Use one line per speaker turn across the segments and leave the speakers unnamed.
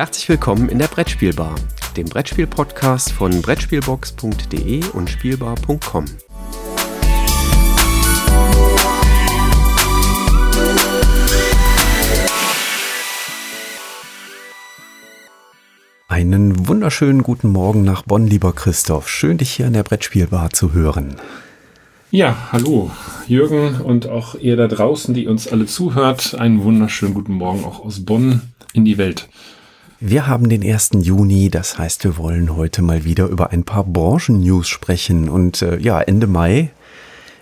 Herzlich willkommen in der Brettspielbar, dem Brettspiel-Podcast von Brettspielbox.de und Spielbar.com. Einen wunderschönen guten Morgen nach Bonn, lieber Christoph. Schön, dich hier in der Brettspielbar zu hören.
Ja, hallo Jürgen und auch ihr da draußen, die uns alle zuhört. Einen wunderschönen guten Morgen auch aus Bonn in die Welt.
Wir haben den 1. Juni, das heißt, wir wollen heute mal wieder über ein paar Branchen-News sprechen. Und äh, ja, Ende Mai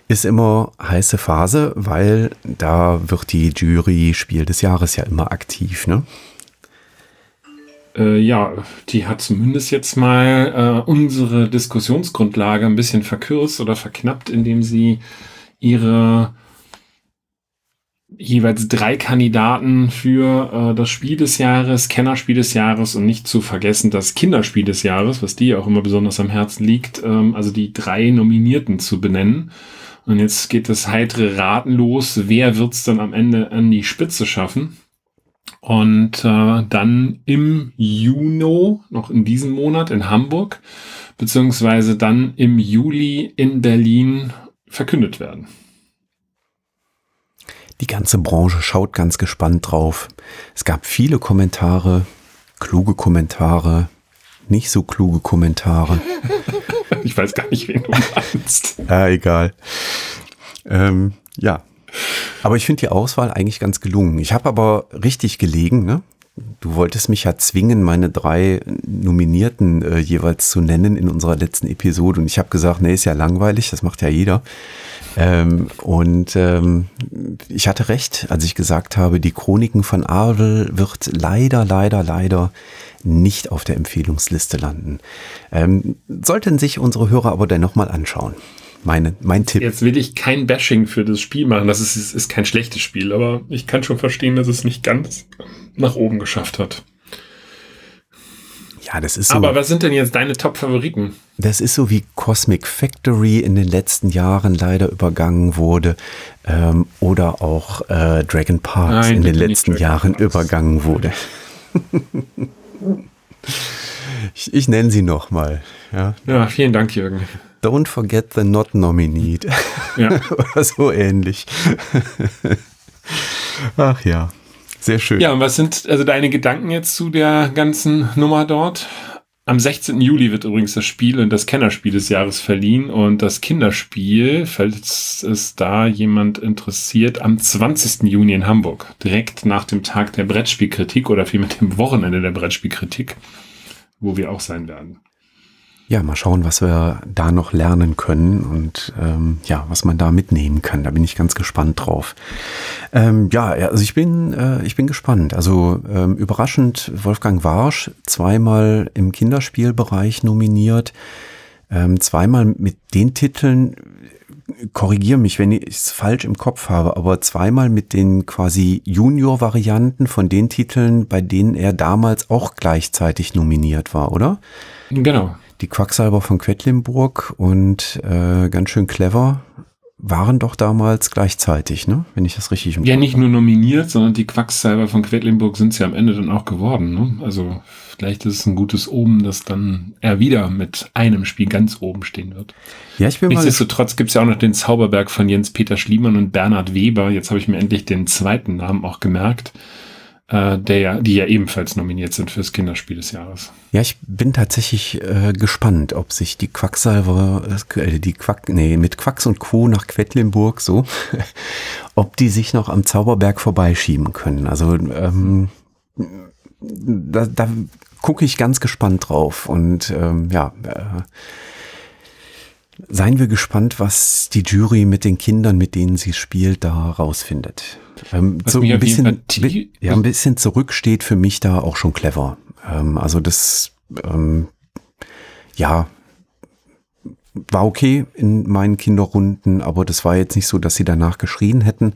ist immer heiße Phase, weil da wird die Jury Spiel des Jahres ja immer aktiv, ne?
Äh, ja, die hat zumindest jetzt mal äh, unsere Diskussionsgrundlage ein bisschen verkürzt oder verknappt, indem sie ihre jeweils drei Kandidaten für äh, das Spiel des Jahres, Kennerspiel des Jahres und nicht zu vergessen das Kinderspiel des Jahres, was dir auch immer besonders am Herzen liegt, ähm, also die drei Nominierten zu benennen. Und jetzt geht das heitere Raten los, wer wird's dann am Ende an die Spitze schaffen. Und äh, dann im Juni, noch in diesem Monat in Hamburg, beziehungsweise dann im Juli in Berlin verkündet werden.
Die ganze Branche schaut ganz gespannt drauf. Es gab viele Kommentare, kluge Kommentare, nicht so kluge Kommentare.
ich weiß gar nicht, wen du meinst.
ah, egal. Ähm, ja, aber ich finde die Auswahl eigentlich ganz gelungen. Ich habe aber richtig gelegen, ne? Du wolltest mich ja zwingen, meine drei Nominierten äh, jeweils zu nennen in unserer letzten Episode. Und ich habe gesagt, nee, ist ja langweilig, das macht ja jeder. Ähm, und ähm, ich hatte recht, als ich gesagt habe, die Chroniken von Arvel wird leider, leider, leider nicht auf der Empfehlungsliste landen. Ähm, sollten sich unsere Hörer aber dennoch mal anschauen meine, mein Tipp.
Jetzt will ich kein Bashing für das Spiel machen. Das ist, ist, ist kein schlechtes Spiel, aber ich kann schon verstehen, dass es nicht ganz nach oben geschafft hat.
Ja, das ist so.
Aber was sind denn jetzt deine Top-Favoriten?
Das ist so wie Cosmic Factory in den letzten Jahren leider übergangen wurde ähm, oder auch äh, Dragon Parks Nein, in den letzten Jahren Parks. übergangen wurde. ich, ich nenne sie nochmal. Ja.
ja, vielen Dank, Jürgen.
Don't forget the not nominee. Ja. Oder so ähnlich. Ach ja, sehr schön.
Ja, und was sind also deine Gedanken jetzt zu der ganzen Nummer dort? Am 16. Juli wird übrigens das Spiel und das Kennerspiel des Jahres verliehen und das Kinderspiel, falls es da jemand interessiert, am 20. Juni in Hamburg, direkt nach dem Tag der Brettspielkritik oder vielmehr dem Wochenende der Brettspielkritik, wo wir auch sein werden
ja, mal schauen, was wir da noch lernen können und ähm, ja, was man da mitnehmen kann. Da bin ich ganz gespannt drauf. Ähm, ja, also ich bin, äh, ich bin gespannt. Also ähm, überraschend, Wolfgang Warsch zweimal im Kinderspielbereich nominiert, ähm, zweimal mit den Titeln, korrigiere mich, wenn ich es falsch im Kopf habe, aber zweimal mit den quasi Junior-Varianten von den Titeln, bei denen er damals auch gleichzeitig nominiert war, oder?
Genau
die Quacksalber von Quedlinburg und äh, ganz schön clever waren doch damals gleichzeitig, ne? Wenn ich das richtig
im Ja, nicht nur nominiert, sondern die Quacksalber von Quedlinburg sind sie am Ende dann auch geworden, ne? Also vielleicht ist es ein gutes Oben, dass dann er wieder mit einem Spiel ganz oben stehen wird.
Ja, ich bin
Nichtsdestotrotz gibt es ja auch noch den Zauberberg von Jens Peter Schliemann und Bernhard Weber. Jetzt habe ich mir endlich den zweiten Namen auch gemerkt äh, der die ja ebenfalls nominiert sind fürs Kinderspiel des Jahres.
Ja, ich bin tatsächlich äh, gespannt, ob sich die Quacksalver, äh, die Quack, nee, mit Quacks und Co. nach Quedlinburg so, ob die sich noch am Zauberberg vorbeischieben können. Also ähm, da, da gucke ich ganz gespannt drauf und ähm, ja, äh, seien wir gespannt, was die Jury mit den Kindern, mit denen sie spielt, da rausfindet. Ähm, so ein bisschen, ja, ein bisschen zurücksteht für mich da auch schon clever. Ähm, also das, ähm, ja, war okay in meinen Kinderrunden, aber das war jetzt nicht so, dass sie danach geschrien hätten.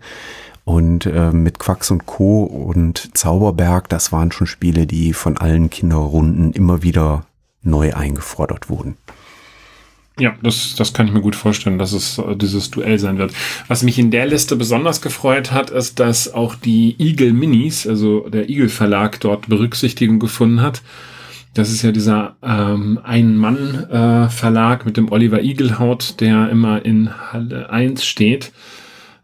Und äh, mit Quacks und Co. und Zauberberg, das waren schon Spiele, die von allen Kinderrunden immer wieder neu eingefordert wurden.
Ja, das, das kann ich mir gut vorstellen, dass es äh, dieses Duell sein wird. Was mich in der Liste besonders gefreut hat, ist, dass auch die Eagle Minis, also der Eagle Verlag, dort Berücksichtigung gefunden hat. Das ist ja dieser ähm, Ein-Mann-Verlag äh, mit dem Oliver Eaglehaut, der immer in Halle 1 steht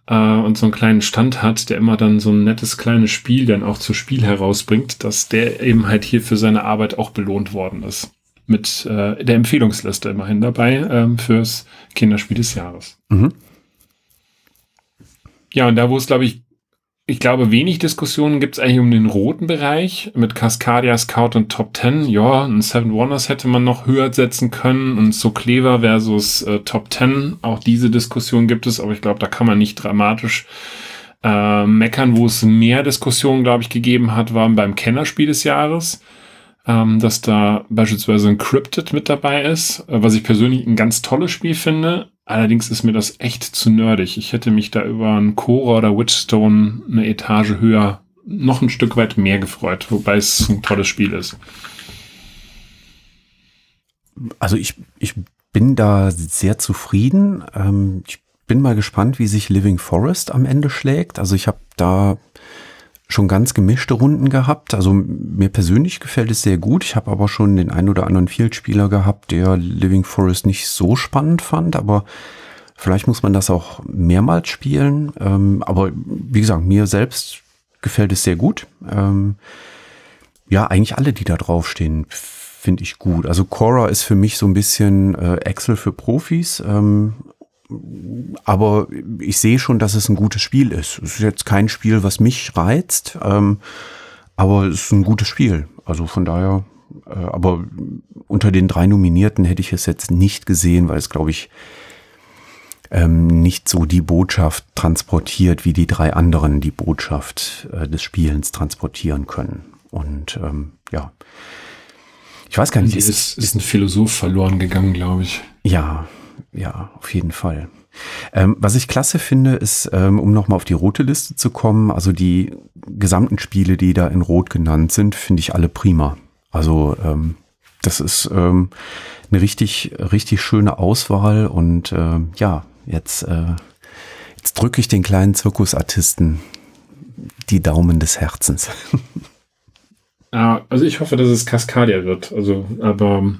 äh, und so einen kleinen Stand hat, der immer dann so ein nettes kleines Spiel dann auch zu Spiel herausbringt, dass der eben halt hier für seine Arbeit auch belohnt worden ist mit äh, der Empfehlungsliste immerhin dabei ähm, fürs Kinderspiel des Jahres. Mhm. Ja, und da, wo es, glaube ich, ich glaube, wenig Diskussionen gibt es eigentlich um den roten Bereich mit Cascadia, Scout und Top 10. Ja, ein Seven Wonders hätte man noch höher setzen können und so Clever versus äh, Top 10. Auch diese Diskussion gibt es, aber ich glaube, da kann man nicht dramatisch äh, meckern. Wo es mehr Diskussionen, glaube ich, gegeben hat, waren beim Kennerspiel des Jahres ähm, dass da beispielsweise ein Cryptid mit dabei ist, äh, was ich persönlich ein ganz tolles Spiel finde. Allerdings ist mir das echt zu nerdig. Ich hätte mich da über einen Cora oder Witchstone eine Etage höher noch ein Stück weit mehr gefreut, wobei es ein tolles Spiel ist.
Also ich, ich bin da sehr zufrieden. Ähm, ich bin mal gespannt, wie sich Living Forest am Ende schlägt. Also ich habe da schon ganz gemischte Runden gehabt. Also mir persönlich gefällt es sehr gut. Ich habe aber schon den ein oder anderen Field-Spieler gehabt, der Living Forest nicht so spannend fand, aber vielleicht muss man das auch mehrmals spielen. Ähm, aber wie gesagt, mir selbst gefällt es sehr gut. Ähm, ja, eigentlich alle, die da draufstehen, finde ich gut. Also Cora ist für mich so ein bisschen äh, Excel für Profis. Ähm, aber ich sehe schon, dass es ein gutes Spiel ist. Es ist jetzt kein Spiel, was mich reizt, ähm, aber es ist ein gutes Spiel. Also von daher, äh, aber unter den drei Nominierten hätte ich es jetzt nicht gesehen, weil es, glaube ich, ähm, nicht so die Botschaft transportiert, wie die drei anderen die Botschaft äh, des Spielens transportieren können. Und ähm, ja,
ich weiß gar nicht. Ist, ist, ist ein Philosoph verloren gegangen, glaube ich.
Ja, ja, auf jeden Fall. Ähm, was ich klasse finde, ist, ähm, um nochmal auf die rote Liste zu kommen, also die gesamten Spiele, die da in Rot genannt sind, finde ich alle prima. Also ähm, das ist ähm, eine richtig, richtig schöne Auswahl und äh, ja, jetzt, äh, jetzt drücke ich den kleinen Zirkusartisten die Daumen des Herzens.
Ah, also ich hoffe, dass es Cascadia wird. Also, aber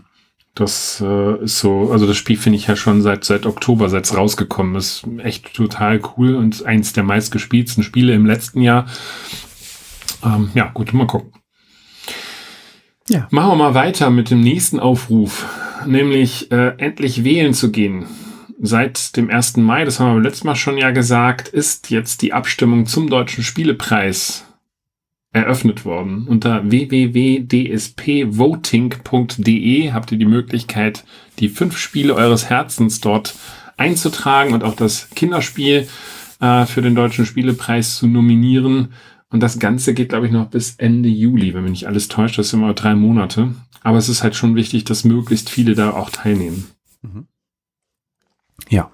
das äh, ist so, also das Spiel finde ich ja schon seit, seit Oktober, seit es rausgekommen ist, echt total cool und eins der meistgespielten Spiele im letzten Jahr. Ähm, ja, gut, mal gucken. Ja. Machen wir mal weiter mit dem nächsten Aufruf, nämlich äh, endlich wählen zu gehen. Seit dem 1. Mai, das haben wir letztes Mal schon ja gesagt, ist jetzt die Abstimmung zum Deutschen Spielepreis eröffnet worden. Unter www.dspvoting.de habt ihr die Möglichkeit, die fünf Spiele eures Herzens dort einzutragen und auch das Kinderspiel äh, für den Deutschen Spielepreis zu nominieren. Und das Ganze geht, glaube ich, noch bis Ende Juli, wenn mich nicht alles täuscht. Das sind immer drei Monate. Aber es ist halt schon wichtig, dass möglichst viele da auch teilnehmen. Mhm.
Ja,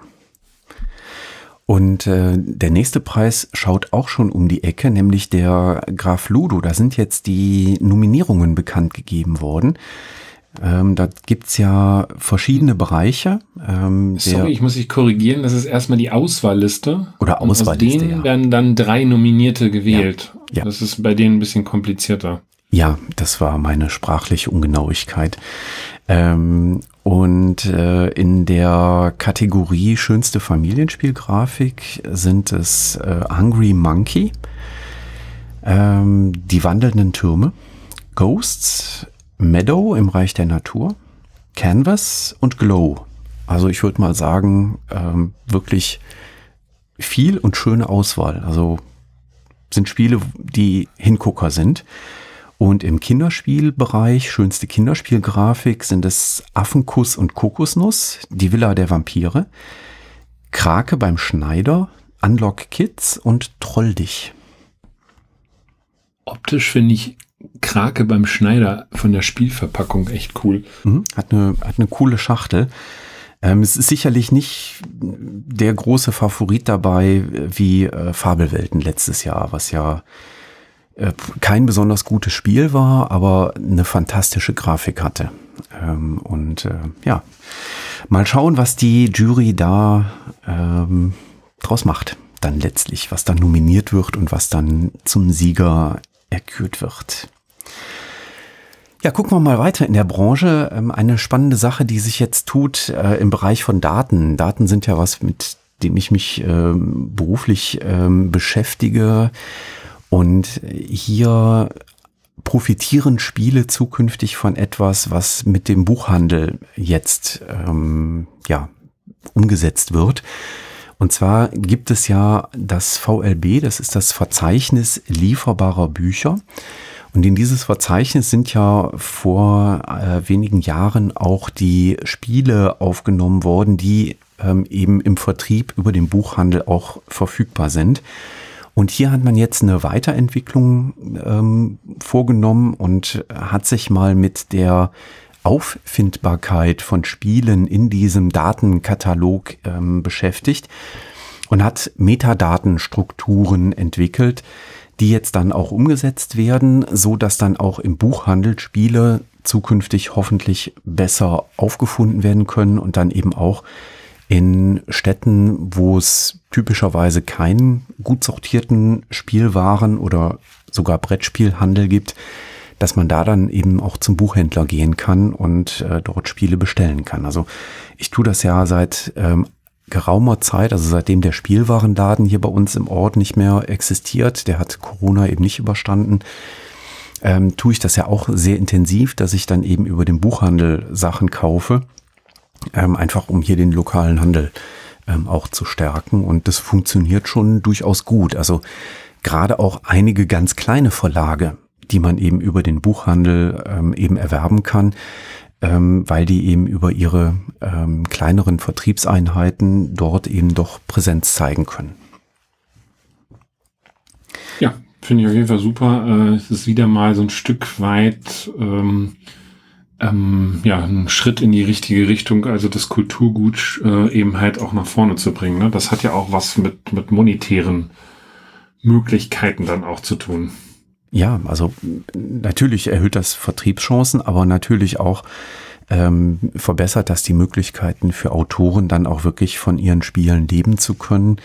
und äh, der nächste Preis schaut auch schon um die Ecke, nämlich der Graf Ludo. Da sind jetzt die Nominierungen bekannt gegeben worden. Ähm, da gibt's ja verschiedene Bereiche.
Ähm, Sorry, ich muss dich korrigieren. Das ist erstmal die Auswahlliste.
Oder Auswahlliste.
Und aus denen ja. werden dann drei Nominierte gewählt. Ja, ja. Das ist bei denen ein bisschen komplizierter.
Ja, das war meine sprachliche Ungenauigkeit. Ähm, und äh, in der Kategorie schönste Familienspielgrafik sind es äh, Hungry Monkey, ähm, die wandelnden Türme, Ghosts, Meadow im Reich der Natur, Canvas und Glow. Also ich würde mal sagen, ähm, wirklich viel und schöne Auswahl. Also sind Spiele, die Hingucker sind. Und im Kinderspielbereich, schönste Kinderspielgrafik, sind es Affenkuss und Kokosnuss, die Villa der Vampire, Krake beim Schneider, Unlock Kids und Troll dich.
Optisch finde ich Krake beim Schneider von der Spielverpackung echt cool.
Mhm, hat, eine, hat eine coole Schachtel. Ähm, es ist sicherlich nicht der große Favorit dabei wie äh, Fabelwelten letztes Jahr, was ja kein besonders gutes Spiel war, aber eine fantastische Grafik hatte. Ähm, und äh, ja, Mal schauen, was die Jury da ähm, draus macht. Dann letztlich, was dann nominiert wird und was dann zum Sieger erkürt wird. Ja, gucken wir mal weiter in der Branche. Ähm, eine spannende Sache, die sich jetzt tut äh, im Bereich von Daten. Daten sind ja was, mit dem ich mich ähm, beruflich ähm, beschäftige. Und hier profitieren Spiele zukünftig von etwas, was mit dem Buchhandel jetzt ähm, ja umgesetzt wird. Und zwar gibt es ja das VLB, das ist das Verzeichnis lieferbarer Bücher. Und in dieses Verzeichnis sind ja vor äh, wenigen Jahren auch die Spiele aufgenommen worden, die ähm, eben im Vertrieb über den Buchhandel auch verfügbar sind. Und hier hat man jetzt eine Weiterentwicklung ähm, vorgenommen und hat sich mal mit der Auffindbarkeit von Spielen in diesem Datenkatalog ähm, beschäftigt und hat Metadatenstrukturen entwickelt, die jetzt dann auch umgesetzt werden, so dass dann auch im Buchhandel Spiele zukünftig hoffentlich besser aufgefunden werden können und dann eben auch in Städten, wo es typischerweise keinen gut sortierten Spielwaren oder sogar Brettspielhandel gibt, dass man da dann eben auch zum Buchhändler gehen kann und äh, dort Spiele bestellen kann. Also ich tue das ja seit ähm, geraumer Zeit, also seitdem der Spielwarenladen hier bei uns im Ort nicht mehr existiert, der hat Corona eben nicht überstanden, ähm, tue ich das ja auch sehr intensiv, dass ich dann eben über den Buchhandel Sachen kaufe, ähm, einfach um hier den lokalen Handel ähm, auch zu stärken. Und das funktioniert schon durchaus gut. Also gerade auch einige ganz kleine Verlage, die man eben über den Buchhandel ähm, eben erwerben kann, ähm, weil die eben über ihre ähm, kleineren Vertriebseinheiten dort eben doch Präsenz zeigen können.
Ja, finde ich auf jeden Fall super. Äh, es ist wieder mal so ein Stück weit ähm, ähm, ja, ein Schritt in die richtige Richtung, also das Kulturgut äh, eben halt auch nach vorne zu bringen. Ne? Das hat ja auch was mit, mit monetären Möglichkeiten dann auch zu tun.
Ja, also natürlich erhöht das Vertriebschancen, aber natürlich auch ähm, verbessert das die Möglichkeiten für Autoren dann auch wirklich von ihren Spielen leben zu können.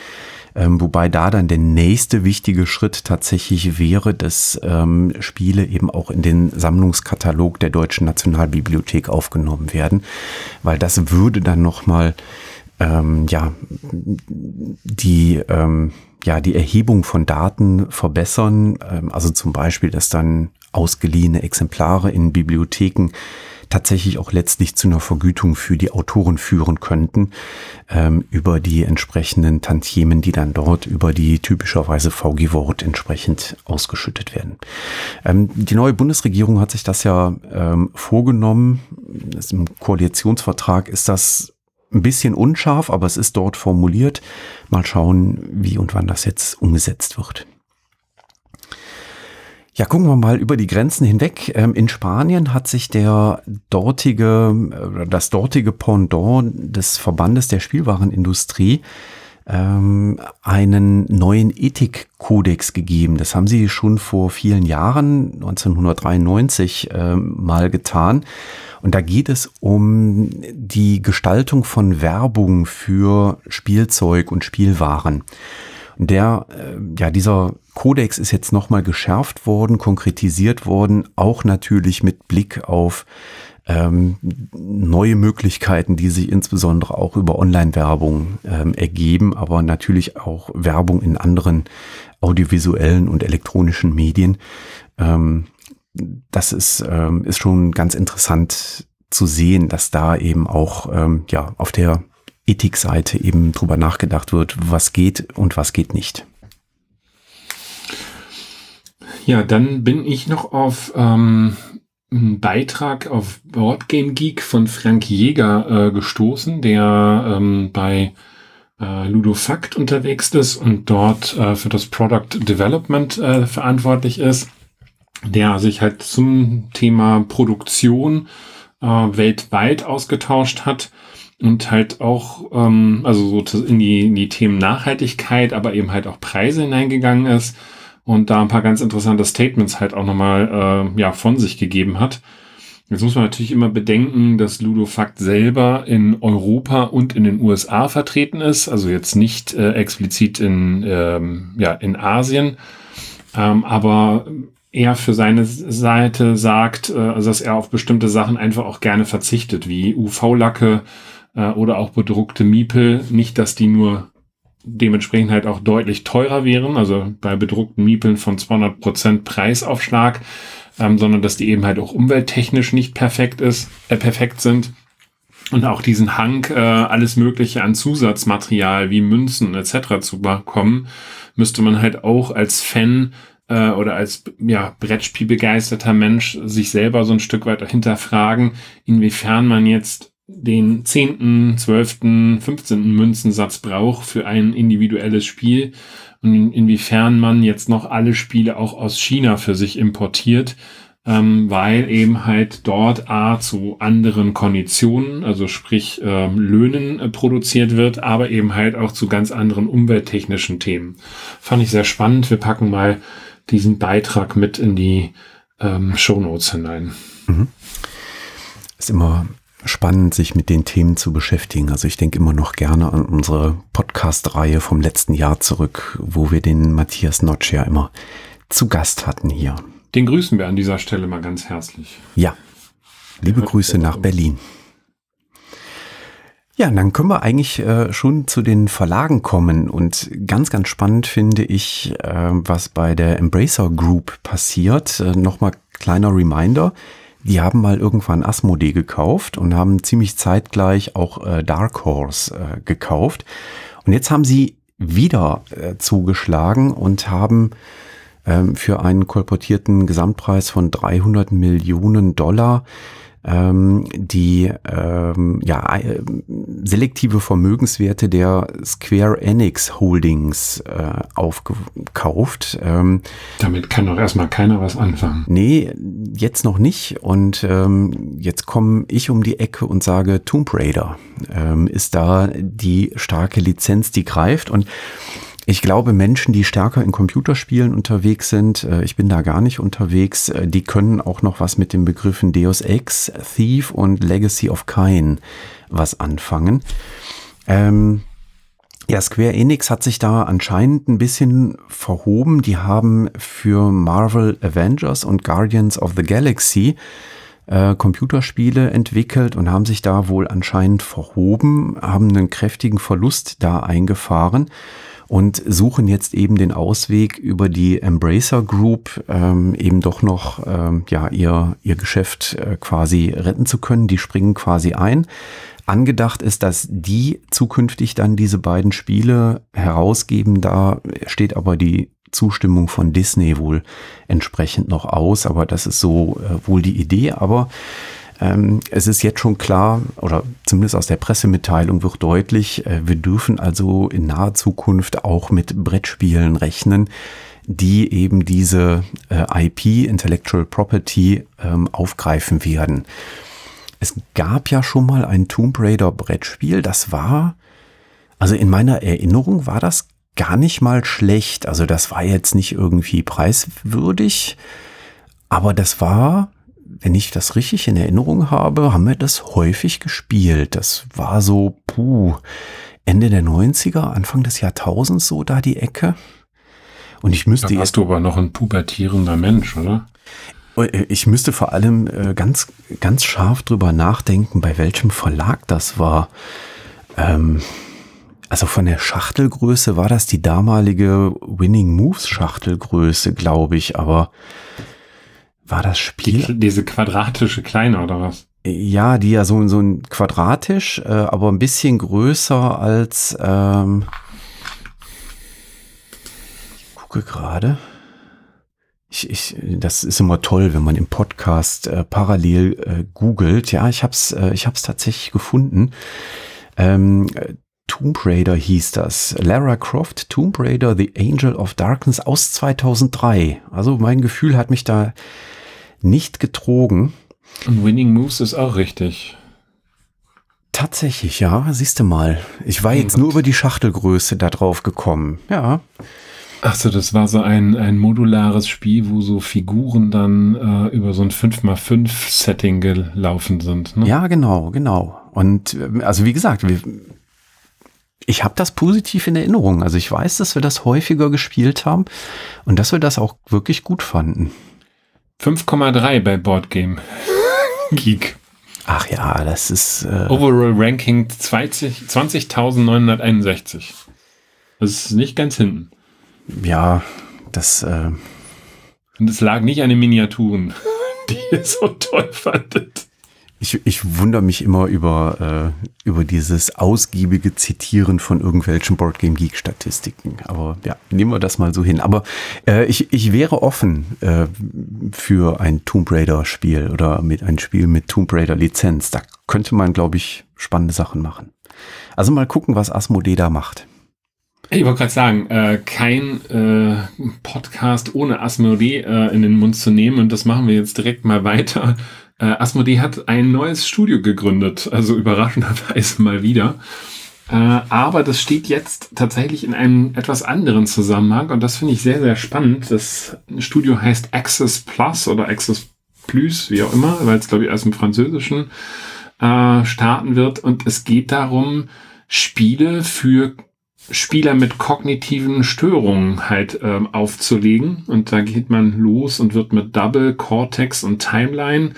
Ähm, wobei da dann der nächste wichtige Schritt tatsächlich wäre, dass ähm, Spiele eben auch in den Sammlungskatalog der Deutschen Nationalbibliothek aufgenommen werden, weil das würde dann nochmal ähm, ja, die ähm, ja, die Erhebung von Daten verbessern, ähm, also zum Beispiel, dass dann ausgeliehene Exemplare in Bibliotheken tatsächlich auch letztlich zu einer Vergütung für die Autoren führen könnten, ähm, über die entsprechenden Tantiemen, die dann dort über die typischerweise VG Wort entsprechend ausgeschüttet werden. Ähm, die neue Bundesregierung hat sich das ja ähm, vorgenommen. Das Im Koalitionsvertrag ist das ein bisschen unscharf, aber es ist dort formuliert. Mal schauen, wie und wann das jetzt umgesetzt wird. Ja, gucken wir mal über die Grenzen hinweg. Ähm, in Spanien hat sich der dortige, das dortige Pendant des Verbandes der Spielwarenindustrie ähm, einen neuen Ethikkodex gegeben. Das haben sie schon vor vielen Jahren, 1993, ähm, mal getan. Und da geht es um die Gestaltung von Werbung für Spielzeug und Spielwaren. Der, äh, ja, dieser Kodex ist jetzt nochmal geschärft worden, konkretisiert worden, auch natürlich mit Blick auf ähm, neue Möglichkeiten, die sich insbesondere auch über Online-Werbung ähm, ergeben, aber natürlich auch Werbung in anderen audiovisuellen und elektronischen Medien. Ähm, das ist, ähm, ist schon ganz interessant zu sehen, dass da eben auch ähm, ja, auf der Ethikseite eben drüber nachgedacht wird, was geht und was geht nicht.
Ja, dann bin ich noch auf ähm, einen Beitrag auf Boardgame Geek von Frank Jäger äh, gestoßen, der ähm, bei äh, Ludofakt unterwegs ist und dort äh, für das Product Development äh, verantwortlich ist, der sich halt zum Thema Produktion äh, weltweit ausgetauscht hat und halt auch, ähm, also so in die, in die Themen Nachhaltigkeit, aber eben halt auch Preise hineingegangen ist und da ein paar ganz interessante Statements halt auch nochmal äh, ja, von sich gegeben hat. Jetzt muss man natürlich immer bedenken, dass Ludofakt selber in Europa und in den USA vertreten ist, also jetzt nicht äh, explizit in, ähm, ja, in Asien, ähm, aber er für seine Seite sagt, äh, also dass er auf bestimmte Sachen einfach auch gerne verzichtet, wie UV-Lacke äh, oder auch bedruckte Miepel. Nicht, dass die nur dementsprechend halt auch deutlich teurer wären, also bei bedruckten Miepeln von 200 Prozent Preisaufschlag, ähm, sondern dass die eben halt auch umwelttechnisch nicht perfekt ist, äh, perfekt sind. Und auch diesen Hang, äh, alles Mögliche an Zusatzmaterial wie Münzen etc. zu bekommen, müsste man halt auch als Fan äh, oder als ja, Brettspielbegeisterter Mensch sich selber so ein Stück weit hinterfragen, inwiefern man jetzt den zehnten, zwölften, fünfzehnten Münzensatz braucht für ein individuelles Spiel und inwiefern man jetzt noch alle Spiele auch aus China für sich importiert, ähm, weil eben halt dort A zu anderen Konditionen, also sprich ähm, Löhnen äh, produziert wird, aber eben halt auch zu ganz anderen umwelttechnischen Themen. Fand ich sehr spannend. Wir packen mal diesen Beitrag mit in die ähm, Show Notes hinein. Mhm.
Ist immer spannend, sich mit den Themen zu beschäftigen. Also ich denke immer noch gerne an unsere Podcast-Reihe vom letzten Jahr zurück, wo wir den Matthias Notch ja immer zu Gast hatten hier.
Den grüßen wir an dieser Stelle mal ganz herzlich.
Ja, liebe Grüße nach Berlin. Ja, dann können wir eigentlich äh, schon zu den Verlagen kommen. Und ganz, ganz spannend finde ich, äh, was bei der Embracer Group passiert. Äh, Nochmal kleiner Reminder. Die haben mal irgendwann Asmodee gekauft und haben ziemlich zeitgleich auch äh, Dark Horse äh, gekauft. Und jetzt haben sie wieder äh, zugeschlagen und haben ähm, für einen kolportierten Gesamtpreis von 300 Millionen Dollar ähm, die ähm, ja, äh, selektive Vermögenswerte der Square Enix Holdings äh, aufgekauft. Ähm,
Damit kann doch erstmal keiner was anfangen.
Nee, jetzt noch nicht. Und ähm, jetzt komme ich um die Ecke und sage, Tomb Raider ähm, ist da die starke Lizenz, die greift. Und ich glaube, Menschen, die stärker in Computerspielen unterwegs sind, äh, ich bin da gar nicht unterwegs, äh, die können auch noch was mit den Begriffen Deus Ex, Thief und Legacy of Kain was anfangen. Ähm, ja, Square Enix hat sich da anscheinend ein bisschen verhoben. Die haben für Marvel Avengers und Guardians of the Galaxy äh, Computerspiele entwickelt und haben sich da wohl anscheinend verhoben, haben einen kräftigen Verlust da eingefahren und suchen jetzt eben den Ausweg über die Embracer Group ähm, eben doch noch ähm, ja ihr ihr Geschäft äh, quasi retten zu können. Die springen quasi ein. Angedacht ist, dass die zukünftig dann diese beiden Spiele herausgeben. Da steht aber die Zustimmung von Disney wohl entsprechend noch aus, aber das ist so äh, wohl die Idee. Aber ähm, es ist jetzt schon klar, oder zumindest aus der Pressemitteilung wird deutlich, äh, wir dürfen also in naher Zukunft auch mit Brettspielen rechnen, die eben diese äh, IP, Intellectual Property, ähm, aufgreifen werden. Es gab ja schon mal ein Tomb Raider Brettspiel, das war, also in meiner Erinnerung war das gar nicht mal schlecht. Also das war jetzt nicht irgendwie preiswürdig, aber das war wenn ich das richtig in Erinnerung habe, haben wir das häufig gespielt. Das war so, puh, Ende der 90er, Anfang des Jahrtausends so da die Ecke. Und ich müsste.
Da warst du aber noch ein pubertierender Mensch, oder?
Äh, ich müsste vor allem äh, ganz, ganz scharf drüber nachdenken, bei welchem Verlag das war. Ähm, also von der Schachtelgröße war das die damalige Winning Moves Schachtelgröße, glaube ich, aber war das Spiel?
Die, diese quadratische kleine oder was?
Ja, die ja so, so ein quadratisch, äh, aber ein bisschen größer als. Ähm, ich gucke gerade. Ich, ich, das ist immer toll, wenn man im Podcast äh, parallel äh, googelt. Ja, ich hab's, äh, ich hab's tatsächlich gefunden. Ähm, Tomb Raider hieß das. Lara Croft, Tomb Raider, The Angel of Darkness aus 2003. Also mein Gefühl hat mich da nicht getrogen.
Und Winning Moves ist auch richtig.
Tatsächlich, ja, siehst du mal. Ich war jetzt nur über die Schachtelgröße da drauf gekommen. Ja.
Ach so, das war so ein, ein modulares Spiel, wo so Figuren dann äh, über so ein 5x5-Setting gelaufen sind.
Ne? Ja, genau, genau. Und äh, also wie gesagt, wir, ich habe das positiv in Erinnerung. Also ich weiß, dass wir das häufiger gespielt haben und dass wir das auch wirklich gut fanden.
5,3 bei Boardgame Geek.
Ach ja, das ist. Äh
Overall Ranking 20.961. 20 das ist nicht ganz hinten.
Ja, das. Äh
Und es lag nicht an den Miniaturen, die ihr so toll fandet.
Ich, ich wundere mich immer über, äh, über dieses ausgiebige Zitieren von irgendwelchen Boardgame Geek Statistiken. Aber ja, nehmen wir das mal so hin. Aber äh, ich, ich wäre offen äh, für ein Tomb Raider Spiel oder mit ein Spiel mit Tomb Raider Lizenz. Da könnte man, glaube ich, spannende Sachen machen. Also mal gucken, was Asmodee da macht.
Ich wollte gerade sagen, äh, kein äh, Podcast ohne Asmodee äh, in den Mund zu nehmen und das machen wir jetzt direkt mal weiter äh, Asmodee hat ein neues Studio gegründet, also überraschenderweise mal wieder. Äh, aber das steht jetzt tatsächlich in einem etwas anderen Zusammenhang und das finde ich sehr, sehr spannend. Das Studio heißt Access Plus oder Access Plus, wie auch immer, weil es, glaube ich, erst im Französischen äh, starten wird. Und es geht darum, Spiele für Spieler mit kognitiven Störungen halt ähm, aufzulegen. Und da geht man los und wird mit Double, Cortex und Timeline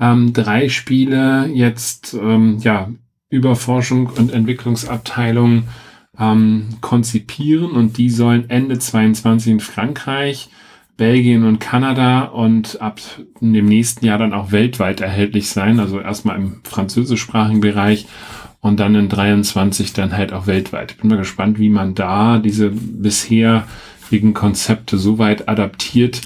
ähm, drei Spiele jetzt ähm, ja über Forschung und Entwicklungsabteilung ähm, konzipieren und die sollen Ende 22 in Frankreich, Belgien und Kanada und ab dem nächsten Jahr dann auch weltweit erhältlich sein. Also erstmal im französischsprachigen Bereich und dann in 23 dann halt auch weltweit. Ich bin mal gespannt, wie man da diese bisherigen Konzepte so weit adaptiert,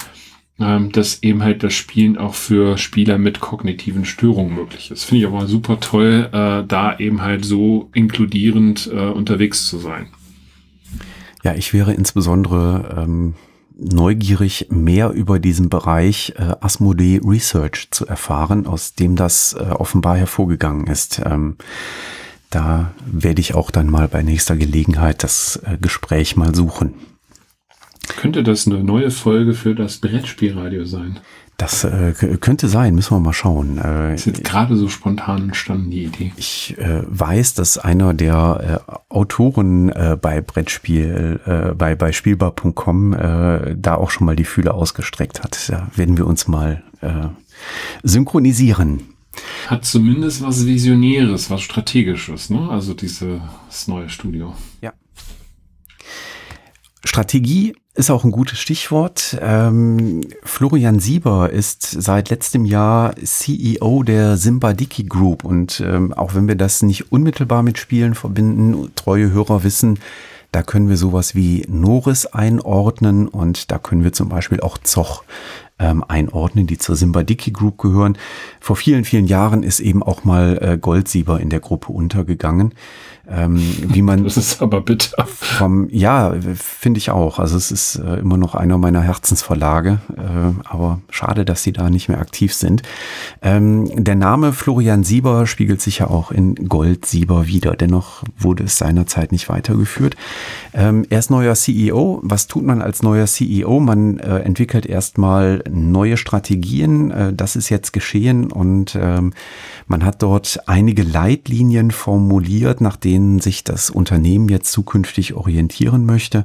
dass eben halt das Spielen auch für Spieler mit kognitiven Störungen möglich ist. Finde ich aber super toll, äh, da eben halt so inkludierend äh, unterwegs zu sein.
Ja, ich wäre insbesondere ähm, neugierig, mehr über diesen Bereich äh, Asmodee Research zu erfahren, aus dem das äh, offenbar hervorgegangen ist. Ähm, da werde ich auch dann mal bei nächster Gelegenheit das äh, Gespräch mal suchen.
Könnte das eine neue Folge für das Brettspielradio sein?
Das äh, könnte sein, müssen wir mal schauen.
Äh, ist jetzt gerade so spontan entstanden, die Idee.
Ich äh, weiß, dass einer der äh, Autoren äh, bei Brettspiel, äh, bei, bei Spielbar.com äh, da auch schon mal die Fühle ausgestreckt hat. Da werden wir uns mal äh, synchronisieren.
Hat zumindest was Visionäres, was Strategisches, ne? Also dieses neue Studio.
Ja. Strategie ist auch ein gutes Stichwort. Ähm, Florian Sieber ist seit letztem Jahr CEO der Simbadiki Group und ähm, auch wenn wir das nicht unmittelbar mit Spielen verbinden, treue Hörer wissen, da können wir sowas wie Noris einordnen und da können wir zum Beispiel auch Zoch ähm, einordnen, die zur Simbadiki Group gehören. Vor vielen, vielen Jahren ist eben auch mal äh, Goldsieber in der Gruppe untergegangen ähm, wie man.
Das ist aber bitter.
Vom, ja, finde ich auch. Also es ist äh, immer noch einer meiner Herzensverlage, äh, aber schade, dass sie da nicht mehr aktiv sind. Ähm, der Name Florian Sieber spiegelt sich ja auch in Gold Sieber wieder. Dennoch wurde es seinerzeit nicht weitergeführt. Ähm, er ist neuer CEO. Was tut man als neuer CEO? Man äh, entwickelt erstmal neue Strategien. Äh, das ist jetzt geschehen und ähm, man hat dort einige Leitlinien formuliert, nach denen sich das Unternehmen jetzt zukünftig orientieren möchte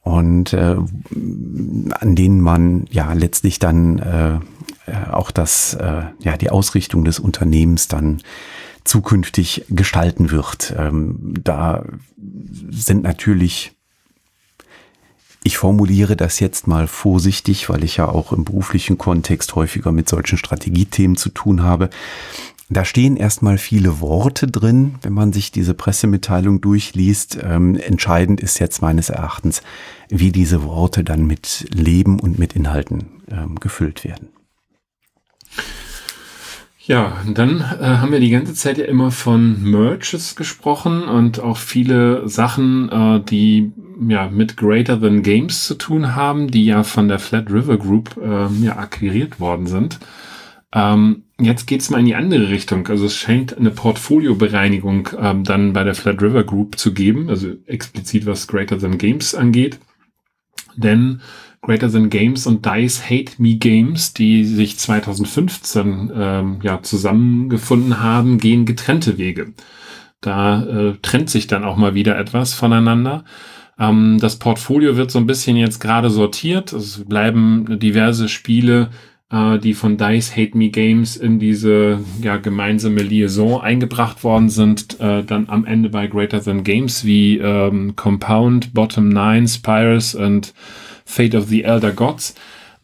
und äh, an denen man ja letztlich dann äh, auch das, ja, die Ausrichtung des Unternehmens dann zukünftig gestalten wird. Ähm, da sind natürlich ich formuliere das jetzt mal vorsichtig, weil ich ja auch im beruflichen Kontext häufiger mit solchen Strategiethemen zu tun habe. Da stehen erstmal viele Worte drin, wenn man sich diese Pressemitteilung durchliest. Ähm, entscheidend ist jetzt meines Erachtens, wie diese Worte dann mit Leben und mit Inhalten ähm, gefüllt werden.
Ja, dann äh, haben wir die ganze Zeit ja immer von Merches gesprochen und auch viele Sachen, äh, die ja mit Greater Than Games zu tun haben, die ja von der Flat River Group äh, ja akquiriert worden sind. Ähm, jetzt geht's mal in die andere Richtung. Also es scheint eine Portfoliobereinigung ähm, dann bei der Flat River Group zu geben, also explizit was Greater Than Games angeht. Denn Greater Than Games und Dice Hate Me Games, die sich 2015 ähm, ja, zusammengefunden haben, gehen getrennte Wege. Da äh, trennt sich dann auch mal wieder etwas voneinander. Ähm, das Portfolio wird so ein bisschen jetzt gerade sortiert. Es bleiben diverse Spiele, äh, die von Dice Hate Me Games in diese ja, gemeinsame Liaison eingebracht worden sind, äh, dann am Ende bei Greater Than Games wie ähm, Compound, Bottom Nine, Spirus und Fate of the Elder Gods.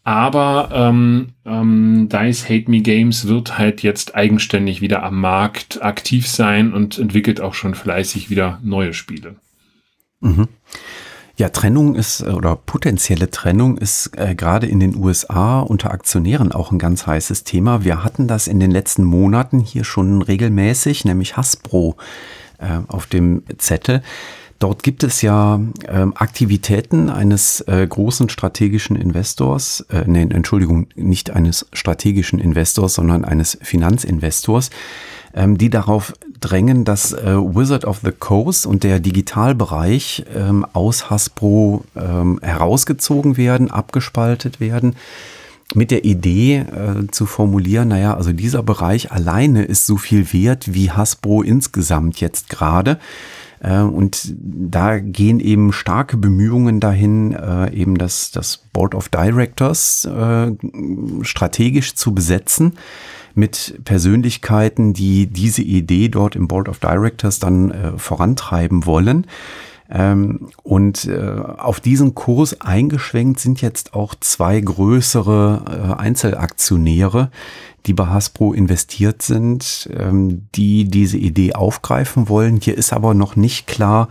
Aber ähm, ähm, Dice Hate Me Games wird halt jetzt eigenständig wieder am Markt aktiv sein und entwickelt auch schon fleißig wieder neue Spiele.
Mhm. Ja, Trennung ist oder potenzielle Trennung ist äh, gerade in den USA unter Aktionären auch ein ganz heißes Thema. Wir hatten das in den letzten Monaten hier schon regelmäßig, nämlich Hasbro äh, auf dem Zettel. Dort gibt es ja ähm, Aktivitäten eines äh, großen strategischen Investors, äh, nee, Entschuldigung, nicht eines strategischen Investors, sondern eines Finanzinvestors, ähm, die darauf drängen, dass äh, Wizard of the Coast und der Digitalbereich ähm, aus Hasbro ähm, herausgezogen werden, abgespaltet werden mit der Idee äh, zu formulieren, naja, also dieser Bereich alleine ist so viel wert wie Hasbro insgesamt jetzt gerade. Äh, und da gehen eben starke Bemühungen dahin, äh, eben das, das Board of Directors äh, strategisch zu besetzen mit Persönlichkeiten, die diese Idee dort im Board of Directors dann vorantreiben wollen. Ähm, und auf diesen Kurs eingeschwenkt sind jetzt auch zwei größere Einzelaktionäre, die bei Hasbro investiert sind, ähm, die diese Idee aufgreifen wollen. Hier ist aber noch nicht klar,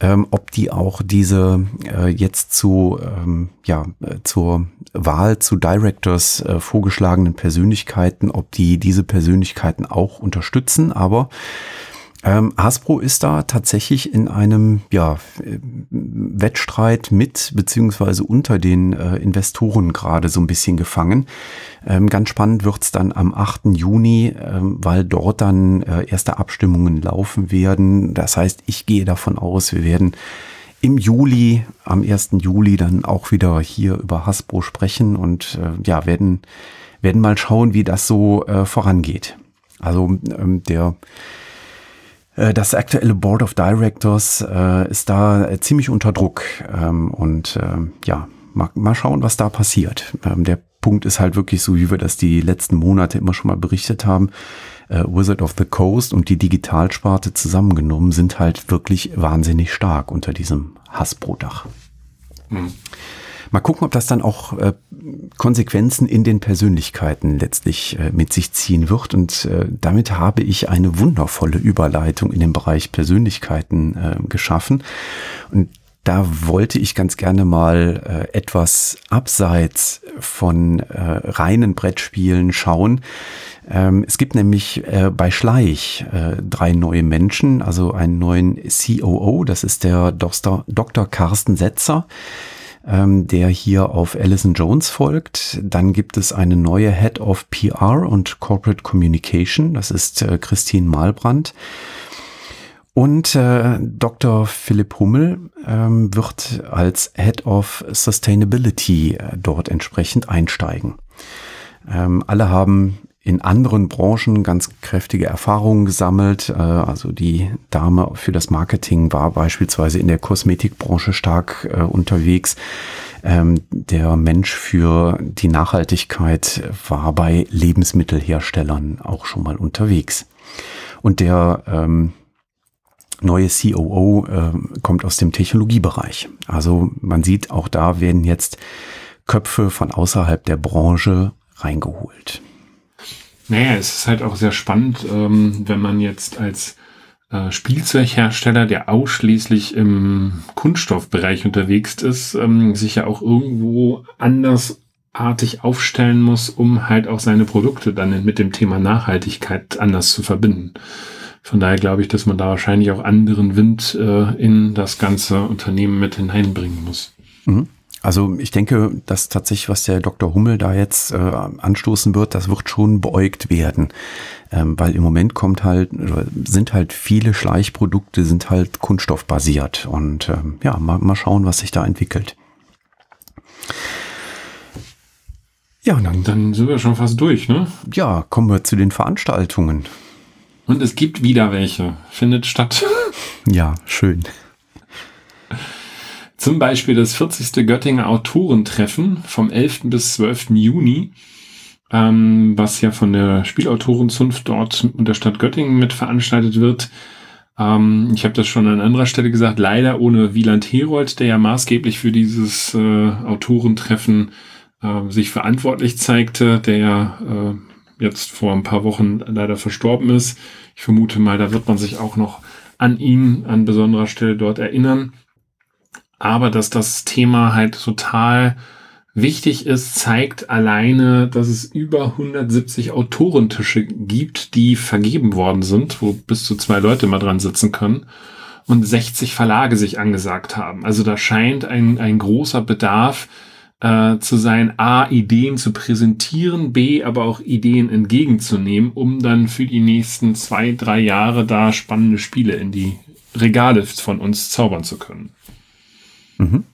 ähm, ob die auch diese äh, jetzt zu ähm, ja äh, zur Wahl zu Directors äh, vorgeschlagenen Persönlichkeiten, ob die diese Persönlichkeiten auch unterstützen. Aber ähm, Hasbro ist da tatsächlich in einem ja, Wettstreit mit beziehungsweise unter den äh, Investoren gerade so ein bisschen gefangen. Ähm, ganz spannend wird's dann am 8. Juni, ähm, weil dort dann äh, erste Abstimmungen laufen werden. Das heißt, ich gehe davon aus, wir werden im Juli, am 1. Juli dann auch wieder hier über Hasbro sprechen und äh, ja, werden, werden mal schauen, wie das so äh, vorangeht. Also ähm, der das aktuelle Board of Directors äh, ist da äh, ziemlich unter Druck. Ähm, und äh, ja, mal, mal schauen, was da passiert. Ähm, der Punkt ist halt wirklich so, wie wir das die letzten Monate immer schon mal berichtet haben. Äh, Wizard of the Coast und die Digitalsparte zusammengenommen sind halt wirklich wahnsinnig stark unter diesem Hasbro-Dach. Mhm. Mal gucken, ob das dann auch äh, Konsequenzen in den Persönlichkeiten letztlich äh, mit sich ziehen wird. Und äh, damit habe ich eine wundervolle Überleitung in den Bereich Persönlichkeiten äh, geschaffen. Und da wollte ich ganz gerne mal äh, etwas abseits von äh, reinen Brettspielen schauen. Ähm, es gibt nämlich äh, bei Schleich äh, drei neue Menschen, also einen neuen COO, das ist der Dr. Dr. Carsten Setzer ähm, der hier auf Alison Jones folgt. Dann gibt es eine neue Head of PR und Corporate Communication. Das ist äh, Christine Malbrand. Und äh, Dr. Philipp Hummel ähm, wird als Head of Sustainability äh, dort entsprechend einsteigen. Ähm, alle haben in anderen Branchen ganz kräftige Erfahrungen gesammelt. Äh, also die Dame für das Marketing war beispielsweise in der Kosmetikbranche stark äh, unterwegs. Ähm, der Mensch für die Nachhaltigkeit war bei Lebensmittelherstellern auch schon mal unterwegs. Und der ähm, neue COO äh, kommt aus dem Technologiebereich. Also man sieht, auch da werden jetzt Köpfe von außerhalb der Branche reingeholt.
Naja, es ist halt auch sehr spannend, ähm, wenn man jetzt als äh, Spielzeughersteller, der ausschließlich im Kunststoffbereich unterwegs ist, ähm, sich ja auch irgendwo andersartig aufstellen muss, um halt auch seine Produkte dann mit dem Thema Nachhaltigkeit anders zu verbinden. Von daher glaube ich, dass man da wahrscheinlich auch anderen Wind äh, in das ganze Unternehmen mit hineinbringen muss.
Mhm. Also ich denke, dass tatsächlich, was der Dr. Hummel da jetzt äh, anstoßen wird, das wird schon beäugt werden. Ähm, weil im Moment kommt halt, sind halt viele Schleichprodukte, sind halt kunststoffbasiert. Und ähm, ja, mal, mal schauen, was sich da entwickelt.
Ja, dann, dann sind wir schon fast durch, ne?
Ja, kommen wir zu den Veranstaltungen.
Und es gibt wieder welche. Findet statt.
ja, schön.
Zum Beispiel das 40. Göttinger Autorentreffen vom 11. bis 12. Juni, ähm, was ja von der Spielautorenzunft dort und der Stadt Göttingen mit veranstaltet wird. Ähm, ich habe das schon an anderer Stelle gesagt, leider ohne Wieland Herold, der ja maßgeblich für dieses äh, Autorentreffen äh, sich verantwortlich zeigte, der ja äh, jetzt vor ein paar Wochen leider verstorben ist. Ich vermute mal, da wird man sich auch noch an ihn an besonderer Stelle dort erinnern. Aber dass das Thema halt total wichtig ist, zeigt alleine, dass es über 170 Autorentische gibt, die vergeben worden sind, wo bis zu zwei Leute mal dran sitzen können und 60 Verlage sich angesagt haben. Also da scheint ein, ein großer Bedarf äh, zu sein, A, Ideen zu präsentieren, B, aber auch Ideen entgegenzunehmen, um dann für die nächsten zwei, drei Jahre da spannende Spiele in die Regale von uns zaubern zu können. Mhm.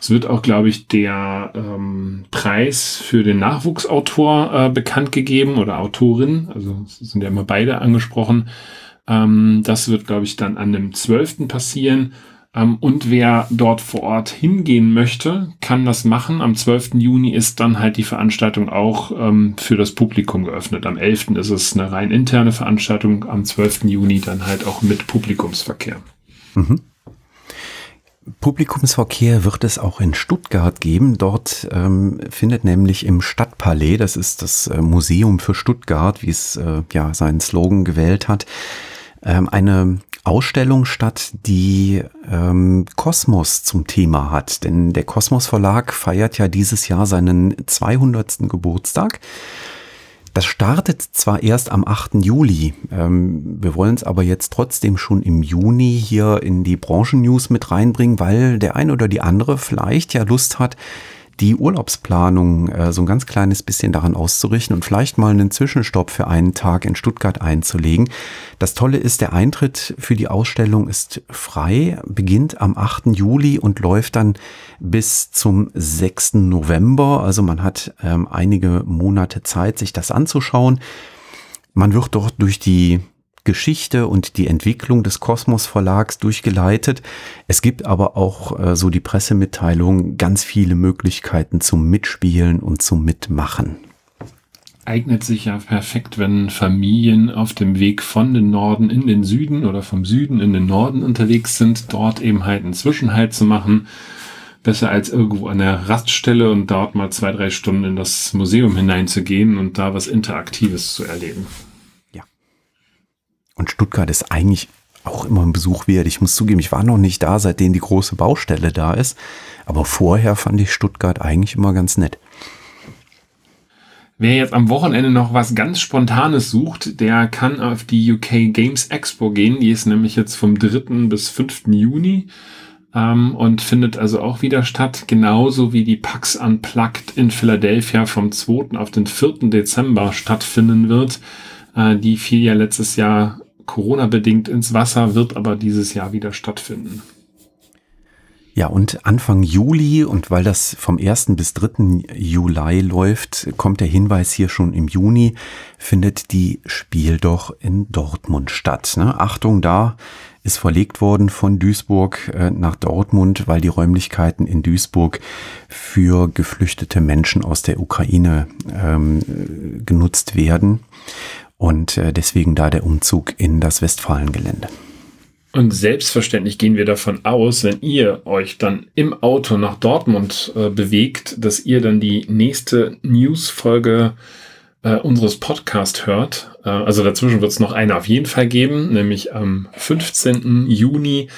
Es wird auch, glaube ich, der ähm, Preis für den Nachwuchsautor äh, bekannt gegeben oder Autorin. Also sind ja immer beide angesprochen. Ähm, das wird, glaube ich, dann an dem 12. passieren. Ähm, und wer dort vor Ort hingehen möchte, kann das machen. Am 12. Juni ist dann halt die Veranstaltung auch ähm, für das Publikum geöffnet. Am 11. ist es eine rein interne Veranstaltung. Am 12. Juni dann halt auch mit Publikumsverkehr. Mhm.
Publikumsverkehr wird es auch in Stuttgart geben. Dort ähm, findet nämlich im Stadtpalais, das ist das äh, Museum für Stuttgart, wie es äh, ja seinen Slogan gewählt hat, ähm, eine Ausstellung statt, die ähm, Kosmos zum Thema hat. Denn der Kosmos Verlag feiert ja dieses Jahr seinen 200. Geburtstag. Das startet zwar erst am 8. Juli, ähm, wir wollen es aber jetzt trotzdem schon im Juni hier in die Branchen-News mit reinbringen, weil der ein oder die andere vielleicht ja Lust hat, die Urlaubsplanung äh, so ein ganz kleines bisschen daran auszurichten und vielleicht mal einen Zwischenstopp für einen Tag in Stuttgart einzulegen. Das Tolle ist, der Eintritt für die Ausstellung ist frei, beginnt am 8. Juli und läuft dann bis zum 6. November. Also man hat ähm, einige Monate Zeit, sich das anzuschauen. Man wird dort durch die Geschichte und die Entwicklung des Kosmos Verlags durchgeleitet. Es gibt aber auch, äh, so die Pressemitteilung, ganz viele Möglichkeiten zum Mitspielen und zum Mitmachen.
Eignet sich ja perfekt, wenn Familien auf dem Weg von den Norden in den Süden oder vom Süden in den Norden unterwegs sind, dort eben halt einen Zwischenhalt zu machen. Besser als irgendwo an der Raststelle und dort mal zwei, drei Stunden in das Museum hineinzugehen und da was Interaktives zu erleben.
Und Stuttgart ist eigentlich auch immer ein Besuch wert. Ich muss zugeben, ich war noch nicht da, seitdem die große Baustelle da ist. Aber vorher fand ich Stuttgart eigentlich immer ganz nett.
Wer jetzt am Wochenende noch was ganz Spontanes sucht, der kann auf die UK Games Expo gehen. Die ist nämlich jetzt vom 3. bis 5. Juni ähm, und findet also auch wieder statt. Genauso wie die PAX Unplugged in Philadelphia vom 2. auf den 4. Dezember stattfinden wird. Äh, die fiel ja letztes Jahr Corona-bedingt ins Wasser, wird aber dieses Jahr wieder stattfinden.
Ja, und Anfang Juli, und weil das vom 1. bis 3. Juli läuft, kommt der Hinweis hier schon im Juni, findet die Spiel doch in Dortmund statt. Ne? Achtung, da ist verlegt worden von Duisburg äh, nach Dortmund, weil die Räumlichkeiten in Duisburg für geflüchtete Menschen aus der Ukraine ähm, genutzt werden. Und äh, deswegen da der Umzug in das Westfalengelände.
Und selbstverständlich gehen wir davon aus, wenn ihr euch dann im Auto nach Dortmund äh, bewegt, dass ihr dann die nächste News-Folge äh, unseres Podcasts hört. Äh, also dazwischen wird es noch eine auf jeden Fall geben, nämlich am 15. Juni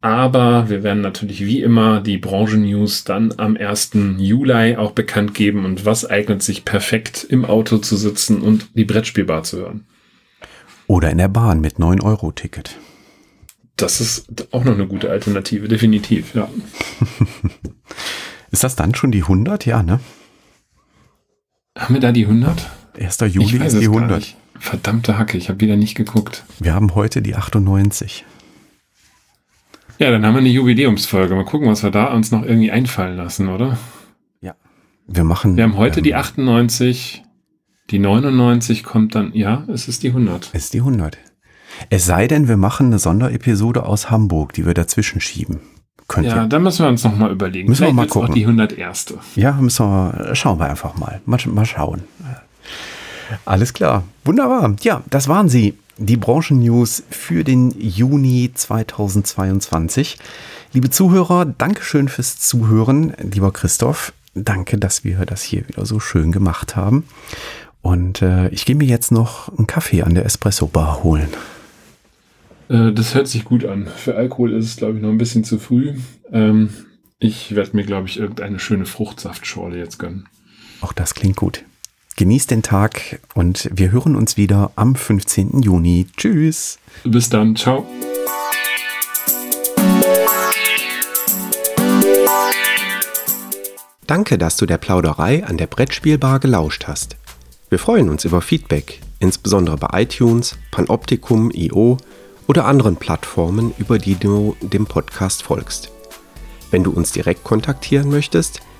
aber wir werden natürlich wie immer die Branchen-News dann am 1. Juli auch bekannt geben und was eignet sich perfekt im Auto zu sitzen und die Brettspielbar zu hören.
Oder in der Bahn mit 9-Euro-Ticket.
Das ist auch noch eine gute Alternative, definitiv, ja.
ist das dann schon die 100? Ja, ne?
Haben wir da die 100?
1. Juli ist die 100.
Verdammte Hacke, ich habe wieder nicht geguckt.
Wir haben heute die 98.
Ja, dann haben wir eine Jubiläumsfolge. Mal gucken, was wir da uns noch irgendwie einfallen lassen, oder?
Ja. Wir machen.
Wir haben heute
ähm,
die 98, die 99 kommt dann, ja, es ist die 100.
Ist die 100. Es sei denn, wir machen eine Sonderepisode aus Hamburg, die wir dazwischen schieben. Könnt
Ja,
ihr.
da müssen wir uns noch mal überlegen.
Müssen wir
Vielleicht
mal
wird's auch
gucken.
die 101.
Ja, müssen wir, schauen wir einfach mal. Mal, mal schauen. Alles klar. Wunderbar. Ja, das waren sie. Die Branchen-News für den Juni 2022. Liebe Zuhörer, Dankeschön fürs Zuhören. Lieber Christoph, danke, dass wir das hier wieder so schön gemacht haben. Und äh, ich gehe mir jetzt noch einen Kaffee an der Espresso-Bar holen.
Äh, das hört sich gut an. Für Alkohol ist es, glaube ich, noch ein bisschen zu früh. Ähm, ich werde mir, glaube ich, irgendeine schöne Fruchtsaftschorle jetzt gönnen.
Auch das klingt gut. Genießt den Tag und wir hören uns wieder am 15. Juni. Tschüss.
Bis dann. Ciao.
Danke, dass du der Plauderei an der Brettspielbar gelauscht hast. Wir freuen uns über Feedback, insbesondere bei iTunes, Panoptikum, IO oder anderen Plattformen, über die du dem Podcast folgst. Wenn du uns direkt kontaktieren möchtest,